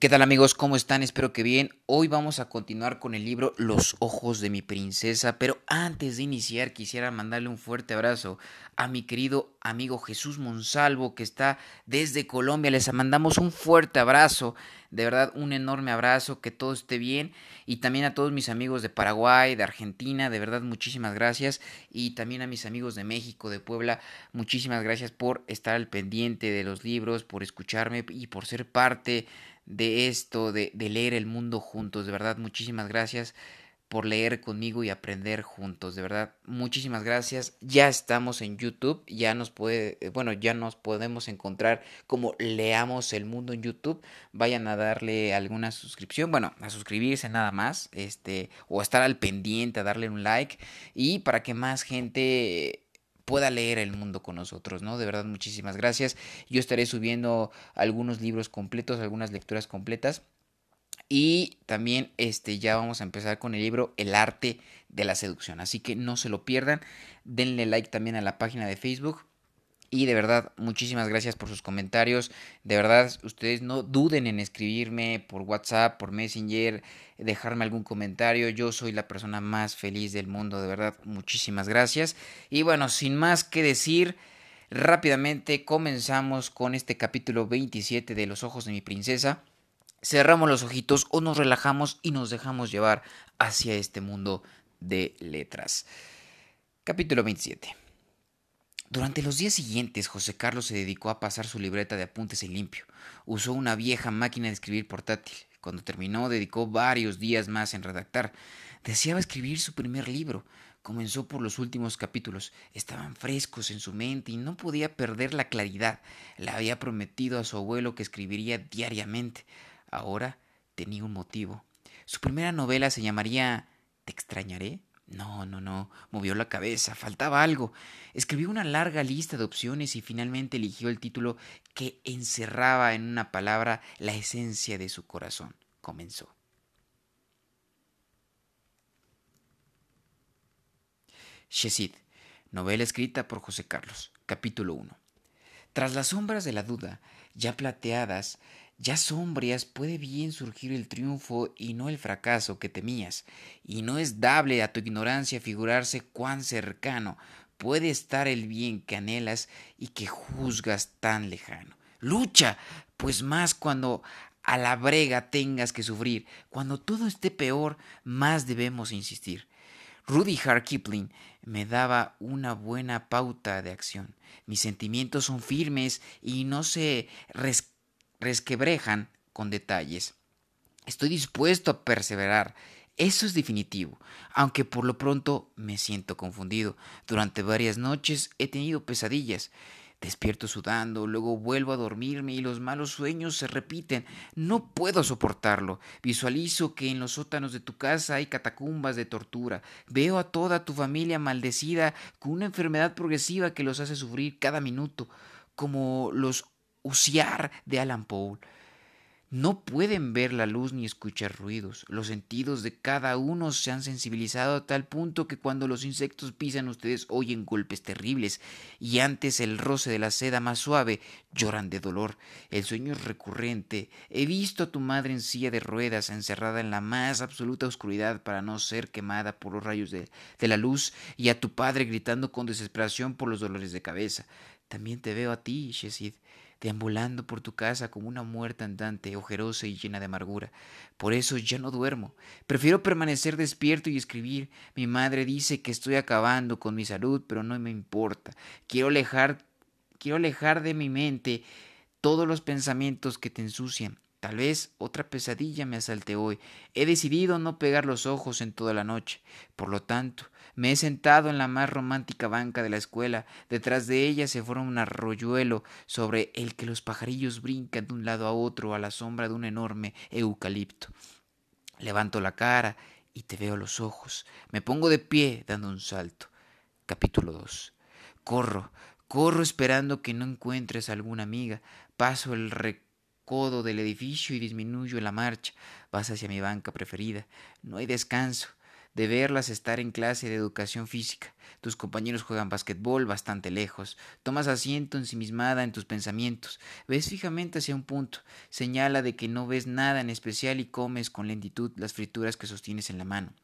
¿Qué tal amigos? ¿Cómo están? Espero que bien. Hoy vamos a continuar con el libro Los ojos de mi princesa, pero antes de iniciar quisiera mandarle un fuerte abrazo a mi querido amigo Jesús Monsalvo que está desde Colombia. Les mandamos un fuerte abrazo, de verdad un enorme abrazo, que todo esté bien y también a todos mis amigos de Paraguay, de Argentina, de verdad muchísimas gracias y también a mis amigos de México, de Puebla, muchísimas gracias por estar al pendiente de los libros, por escucharme y por ser parte de esto, de, leer el mundo juntos. De verdad, muchísimas gracias por leer conmigo y aprender juntos. De verdad, muchísimas gracias. Ya estamos en YouTube, ya nos puede, eh, bueno, ya nos podemos encontrar como Leamos el Mundo en YouTube. Vayan a darle alguna suscripción, bueno, a suscribirse nada más, este, o estar al pendiente, a darle un like y para que más gente pueda leer el mundo con nosotros, ¿no? De verdad, muchísimas gracias. Yo estaré subiendo algunos libros completos, algunas lecturas completas. Y también este, ya vamos a empezar con el libro El arte de la seducción. Así que no se lo pierdan. Denle like también a la página de Facebook. Y de verdad, muchísimas gracias por sus comentarios. De verdad, ustedes no duden en escribirme por WhatsApp, por Messenger, dejarme algún comentario. Yo soy la persona más feliz del mundo, de verdad. Muchísimas gracias. Y bueno, sin más que decir, rápidamente comenzamos con este capítulo 27 de Los ojos de mi princesa. Cerramos los ojitos o nos relajamos y nos dejamos llevar hacia este mundo de letras. Capítulo 27. Durante los días siguientes, José Carlos se dedicó a pasar su libreta de apuntes en limpio. Usó una vieja máquina de escribir portátil. Cuando terminó, dedicó varios días más en redactar. Deseaba escribir su primer libro. Comenzó por los últimos capítulos. Estaban frescos en su mente y no podía perder la claridad. Le había prometido a su abuelo que escribiría diariamente. Ahora tenía un motivo. Su primera novela se llamaría ¿Te extrañaré? No, no, no. Movió la cabeza. Faltaba algo. Escribió una larga lista de opciones y finalmente eligió el título que encerraba en una palabra la esencia de su corazón. Comenzó. Shesid, novela escrita por José Carlos, capítulo 1. Tras las sombras de la duda, ya plateadas, ya sombrías puede bien surgir el triunfo y no el fracaso que temías, y no es dable a tu ignorancia figurarse cuán cercano puede estar el bien que anhelas y que juzgas tan lejano. Lucha, pues más cuando a la brega tengas que sufrir, cuando todo esté peor, más debemos insistir. Rudy Hart Kipling me daba una buena pauta de acción. Mis sentimientos son firmes y no se resquebrejan con detalles. Estoy dispuesto a perseverar. Eso es definitivo, aunque por lo pronto me siento confundido. Durante varias noches he tenido pesadillas. Despierto sudando, luego vuelvo a dormirme y los malos sueños se repiten. No puedo soportarlo. Visualizo que en los sótanos de tu casa hay catacumbas de tortura. Veo a toda tu familia maldecida con una enfermedad progresiva que los hace sufrir cada minuto, como los De Alan Poe. No pueden ver la luz ni escuchar ruidos. Los sentidos de cada uno se han sensibilizado a tal punto que cuando los insectos pisan ustedes oyen golpes terribles y antes el roce de la seda más suave lloran de dolor. El sueño es recurrente. He visto a tu madre en silla de ruedas encerrada en la más absoluta oscuridad para no ser quemada por los rayos de, de la luz y a tu padre gritando con desesperación por los dolores de cabeza. También te veo a ti, Shesid deambulando por tu casa como una muerta andante, ojerosa y llena de amargura. Por eso ya no duermo. Prefiero permanecer despierto y escribir. Mi madre dice que estoy acabando con mi salud, pero no me importa. Quiero alejar, quiero alejar de mi mente todos los pensamientos que te ensucian. Tal vez otra pesadilla me asalte hoy. He decidido no pegar los ojos en toda la noche. Por lo tanto, me he sentado en la más romántica banca de la escuela. Detrás de ella se forma un arroyuelo sobre el que los pajarillos brincan de un lado a otro a la sombra de un enorme eucalipto. Levanto la cara y te veo los ojos. Me pongo de pie dando un salto. Capítulo 2. Corro, corro esperando que no encuentres alguna amiga. Paso el recodo del edificio y disminuyo la marcha. Vas hacia mi banca preferida. No hay descanso. de verlas estar en clase de educación física. Tus compañeros juegan basquetbol bastante lejos. Tomas asiento ensimismada en tus pensamientos. Ves fijamente hacia un punto. Señala de que no ves nada en especial y comes con lentitud las frituras que sostienes en la mano.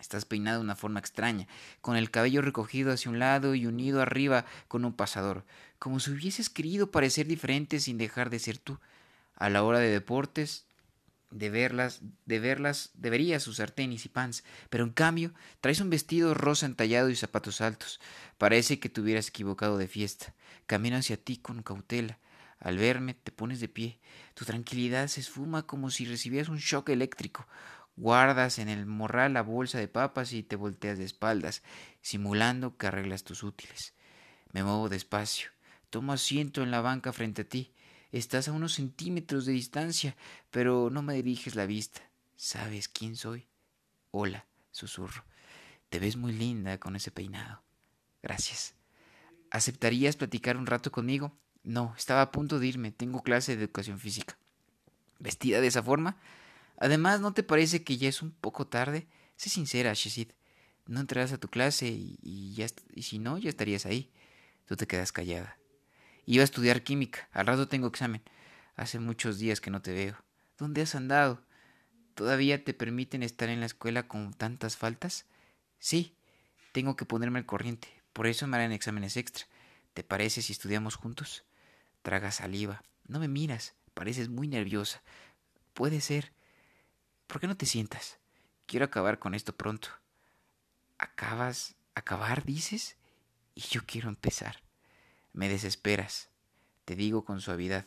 Estás peinado de una forma extraña, con el cabello recogido hacia un lado y unido arriba con un pasador, como si hubieses querido parecer diferente sin dejar de ser tú. A la hora de deportes, de verlas, de verlas, deberías usar tenis y pants, pero en cambio traes un vestido rosa entallado y zapatos altos. Parece que te hubieras equivocado de fiesta. Camino hacia ti con cautela. Al verme, te pones de pie. Tu tranquilidad se esfuma como si recibieras un shock eléctrico. Guardas en el morral la bolsa de papas y te volteas de espaldas, simulando que arreglas tus útiles. Me muevo despacio. Tomo asiento en la banca frente a ti. Estás a unos centímetros de distancia, pero no me diriges la vista. ¿Sabes quién soy? Hola, susurro. Te ves muy linda con ese peinado. Gracias. ¿Aceptarías platicar un rato conmigo? No, estaba a punto de irme. Tengo clase de educación física. ¿Vestida de esa forma? Además, ¿no te parece que ya es un poco tarde? Sé sincera, Shizid. No entrarás a tu clase y, ya, y si no, ya estarías ahí. Tú te quedas callada. Iba a estudiar química. Al rato tengo examen. Hace muchos días que no te veo. ¿Dónde has andado? ¿Todavía te permiten estar en la escuela con tantas faltas? Sí, tengo que ponerme al corriente. Por eso me harán exámenes extra. ¿Te parece si estudiamos juntos? Traga saliva. No me miras. Pareces muy nerviosa. Puede ser. ¿Por qué no te sientas? Quiero acabar con esto pronto. ¿Acabas? ¿Acabar, dices? Y yo quiero empezar. Me desesperas, te digo con suavidad.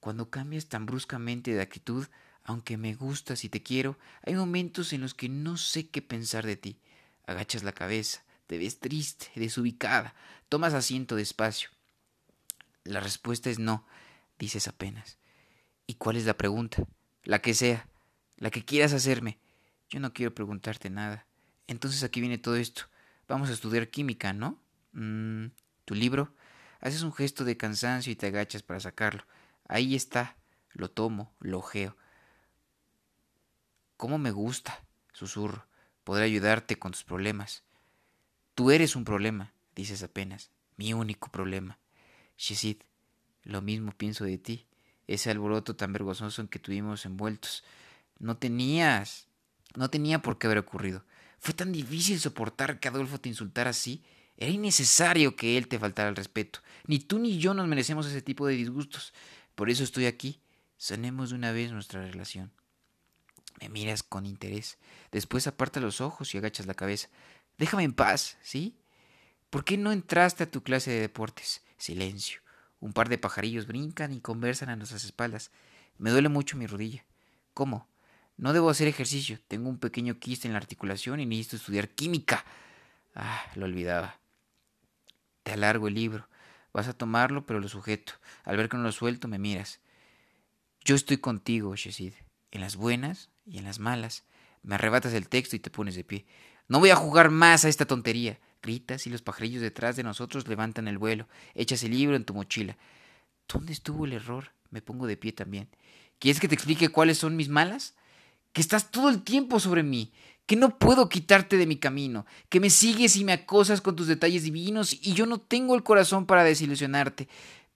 Cuando cambias tan bruscamente de actitud, aunque me gustas y te quiero, hay momentos en los que no sé qué pensar de ti. Agachas la cabeza, te ves triste, desubicada, tomas asiento despacio. La respuesta es no, dices apenas. ¿Y cuál es la pregunta? La que sea la que quieras hacerme. Yo no quiero preguntarte nada. Entonces aquí viene todo esto. Vamos a estudiar química, ¿no? Mm, ¿Tu libro? Haces un gesto de cansancio y te agachas para sacarlo. Ahí está. Lo tomo, lo ojeo. ¿Cómo me gusta? Susurro. Podré ayudarte con tus problemas. Tú eres un problema, dices apenas. Mi único problema. Shizid, lo mismo pienso de ti. Ese alboroto tan vergonzoso en que tuvimos envueltos. No tenías. No tenía por qué haber ocurrido. Fue tan difícil soportar que Adolfo te insultara así. Era innecesario que él te faltara el respeto. Ni tú ni yo nos merecemos ese tipo de disgustos. Por eso estoy aquí. Sanemos de una vez nuestra relación. Me miras con interés. Después aparta los ojos y agachas la cabeza. Déjame en paz, ¿sí? ¿Por qué no entraste a tu clase de deportes? Silencio. Un par de pajarillos brincan y conversan a nuestras espaldas. Me duele mucho mi rodilla. ¿Cómo? No debo hacer ejercicio, tengo un pequeño quiste en la articulación y necesito estudiar química. Ah, lo olvidaba. Te alargo el libro. Vas a tomarlo, pero lo sujeto. Al ver que no lo suelto, me miras. Yo estoy contigo, Shezid, en las buenas y en las malas. Me arrebatas el texto y te pones de pie. No voy a jugar más a esta tontería. Gritas y los pajarillos detrás de nosotros levantan el vuelo. Echas el libro en tu mochila. ¿Dónde estuvo el error? Me pongo de pie también. ¿Quieres que te explique cuáles son mis malas? que estás todo el tiempo sobre mí, que no puedo quitarte de mi camino, que me sigues y me acosas con tus detalles divinos y yo no tengo el corazón para desilusionarte.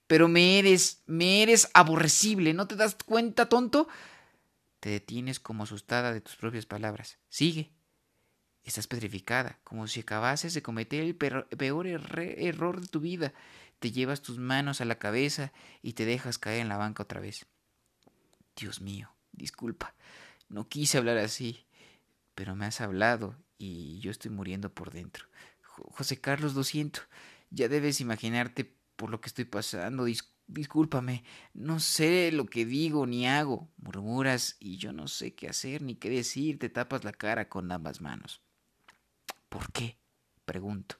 Pero me eres, me eres aborrecible, ¿no te das cuenta, tonto? Te detienes como asustada de tus propias palabras. Sigue. Estás petrificada, como si acabases de cometer el peor error de tu vida. Te llevas tus manos a la cabeza y te dejas caer en la banca otra vez. Dios mío, disculpa. No quise hablar así, pero me has hablado y yo estoy muriendo por dentro. José Carlos, lo siento. Ya debes imaginarte por lo que estoy pasando. discúlpame. No sé lo que digo ni hago. Murmuras y yo no sé qué hacer ni qué decir. Te tapas la cara con ambas manos. ¿Por qué? pregunto.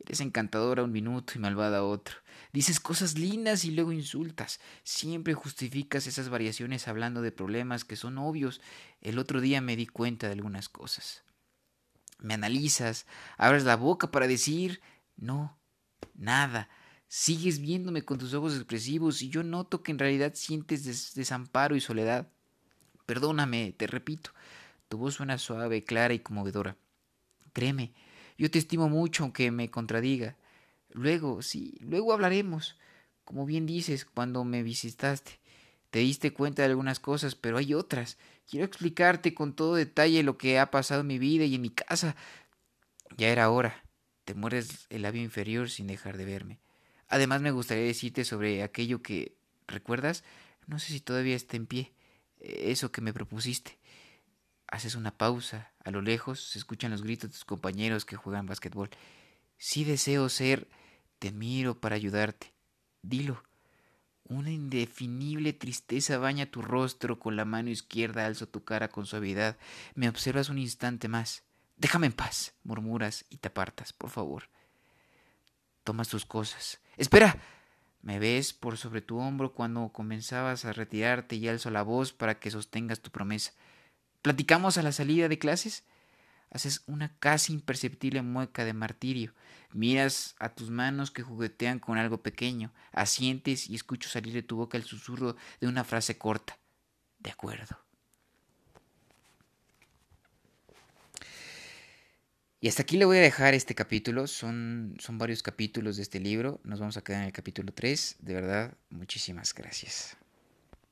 Eres encantadora un minuto y malvada otro. Dices cosas lindas y luego insultas. Siempre justificas esas variaciones hablando de problemas que son obvios. El otro día me di cuenta de algunas cosas. Me analizas, abres la boca para decir no, nada. Sigues viéndome con tus ojos expresivos y yo noto que en realidad sientes desamparo y soledad. Perdóname, te repito, Tu voz suena suave, clara y conmovedora. Créeme, yo te estimo mucho aunque me contradiga. Luego, sí, luego hablaremos. Como bien dices, cuando me visitaste, te diste cuenta de algunas cosas, pero hay otras. Quiero explicarte con todo detalle lo que ha pasado en mi vida y en mi casa. Ya era hora. Te mueres el labio inferior sin dejar de verme. Además me gustaría decirte sobre aquello que... ¿Recuerdas? No sé si todavía está en pie. Eso que me propusiste. Haces una pausa. A lo lejos se escuchan los gritos de tus compañeros que juegan básquetbol. Sí deseo ser... Te miro para ayudarte. Dilo. Una indefinible tristeza baña tu rostro, con la mano izquierda alzo tu cara con suavidad. Me observas un instante más. Déjame en paz, murmuras y te apartas, por favor. Tomas tus cosas. Espera. Me ves por sobre tu hombro cuando comenzabas a retirarte y alzo la voz para que sostengas tu promesa. ¿Platicamos a la salida de clases? Haces una casi imperceptible mueca de martirio. Miras a tus manos que juguetean con algo pequeño. Asientes y escucho salir de tu boca el susurro de una frase corta. De acuerdo. Y hasta aquí le voy a dejar este capítulo. Son, son varios capítulos de este libro. Nos vamos a quedar en el capítulo 3. De verdad, muchísimas gracias.